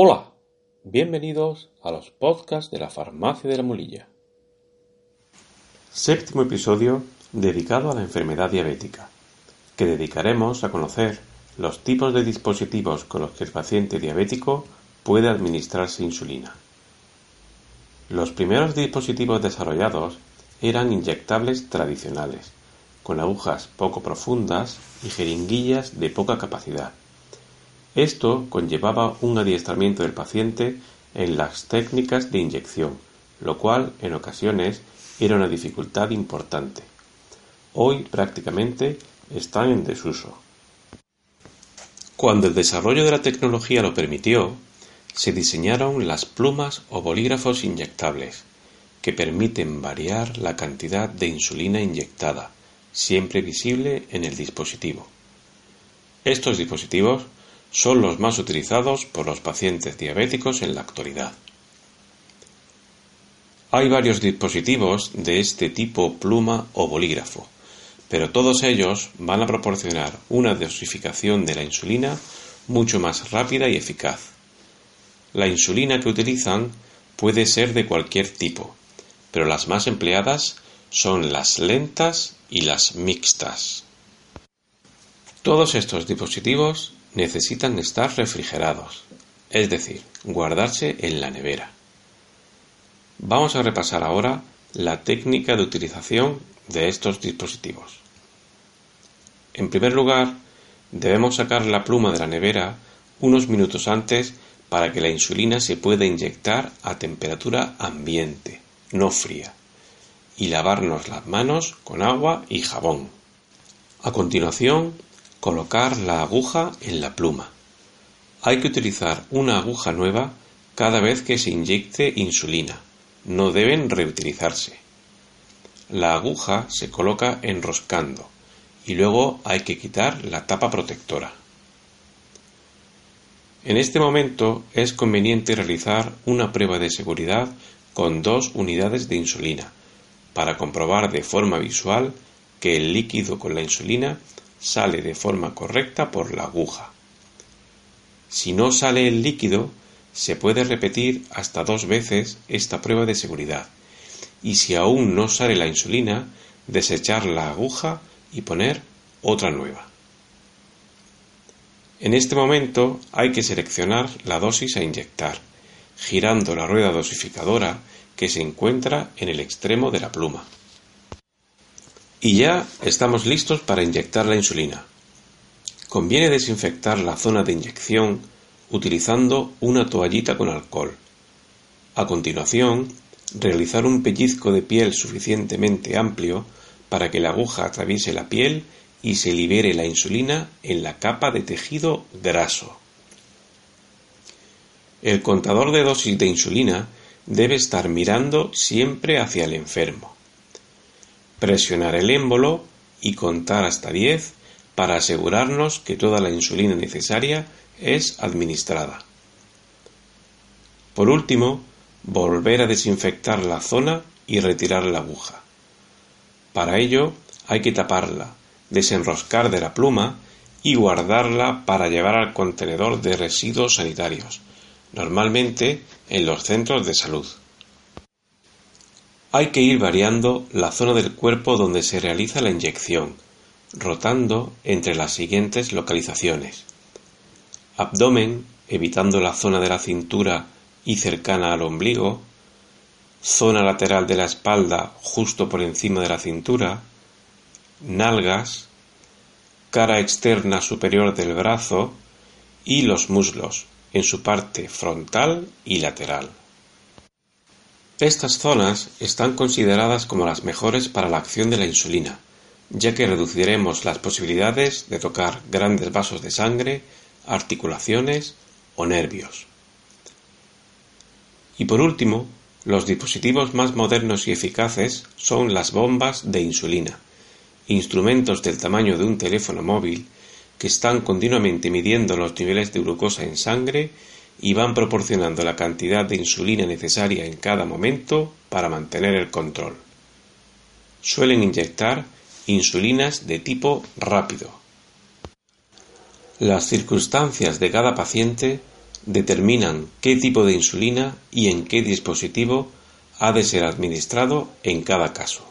Hola, bienvenidos a los podcasts de la Farmacia de la Mulilla. Séptimo episodio dedicado a la enfermedad diabética, que dedicaremos a conocer los tipos de dispositivos con los que el paciente diabético puede administrarse insulina. Los primeros dispositivos desarrollados eran inyectables tradicionales, con agujas poco profundas y jeringuillas de poca capacidad. Esto conllevaba un adiestramiento del paciente en las técnicas de inyección, lo cual en ocasiones era una dificultad importante. Hoy prácticamente están en desuso. Cuando el desarrollo de la tecnología lo permitió, se diseñaron las plumas o bolígrafos inyectables, que permiten variar la cantidad de insulina inyectada, siempre visible en el dispositivo. Estos dispositivos son los más utilizados por los pacientes diabéticos en la actualidad. Hay varios dispositivos de este tipo pluma o bolígrafo, pero todos ellos van a proporcionar una dosificación de la insulina mucho más rápida y eficaz. La insulina que utilizan puede ser de cualquier tipo, pero las más empleadas son las lentas y las mixtas. Todos estos dispositivos necesitan estar refrigerados, es decir, guardarse en la nevera. Vamos a repasar ahora la técnica de utilización de estos dispositivos. En primer lugar, debemos sacar la pluma de la nevera unos minutos antes para que la insulina se pueda inyectar a temperatura ambiente, no fría, y lavarnos las manos con agua y jabón. A continuación, Colocar la aguja en la pluma. Hay que utilizar una aguja nueva cada vez que se inyecte insulina. No deben reutilizarse. La aguja se coloca enroscando y luego hay que quitar la tapa protectora. En este momento es conveniente realizar una prueba de seguridad con dos unidades de insulina para comprobar de forma visual que el líquido con la insulina sale de forma correcta por la aguja. Si no sale el líquido, se puede repetir hasta dos veces esta prueba de seguridad y si aún no sale la insulina, desechar la aguja y poner otra nueva. En este momento hay que seleccionar la dosis a inyectar, girando la rueda dosificadora que se encuentra en el extremo de la pluma. Y ya estamos listos para inyectar la insulina. Conviene desinfectar la zona de inyección utilizando una toallita con alcohol. A continuación, realizar un pellizco de piel suficientemente amplio para que la aguja atraviese la piel y se libere la insulina en la capa de tejido graso. El contador de dosis de insulina debe estar mirando siempre hacia el enfermo presionar el émbolo y contar hasta 10 para asegurarnos que toda la insulina necesaria es administrada. Por último, volver a desinfectar la zona y retirar la aguja. Para ello hay que taparla, desenroscar de la pluma y guardarla para llevar al contenedor de residuos sanitarios, normalmente en los centros de salud. Hay que ir variando la zona del cuerpo donde se realiza la inyección, rotando entre las siguientes localizaciones. Abdomen, evitando la zona de la cintura y cercana al ombligo, zona lateral de la espalda justo por encima de la cintura, nalgas, cara externa superior del brazo. Y los muslos en su parte frontal y lateral. Estas zonas están consideradas como las mejores para la acción de la insulina, ya que reduciremos las posibilidades de tocar grandes vasos de sangre, articulaciones o nervios. Y por último, los dispositivos más modernos y eficaces son las bombas de insulina, instrumentos del tamaño de un teléfono móvil que están continuamente midiendo los niveles de glucosa en sangre y van proporcionando la cantidad de insulina necesaria en cada momento para mantener el control. Suelen inyectar insulinas de tipo rápido. Las circunstancias de cada paciente determinan qué tipo de insulina y en qué dispositivo ha de ser administrado en cada caso.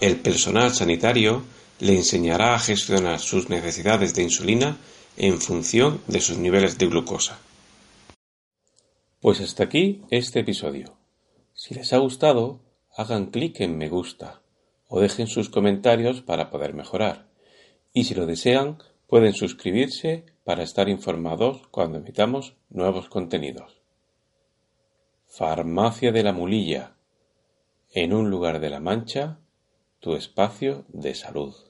El personal sanitario le enseñará a gestionar sus necesidades de insulina en función de sus niveles de glucosa. Pues hasta aquí este episodio. Si les ha gustado, hagan clic en me gusta o dejen sus comentarios para poder mejorar. Y si lo desean, pueden suscribirse para estar informados cuando emitamos nuevos contenidos. Farmacia de la Mulilla. En un lugar de la Mancha, tu espacio de salud.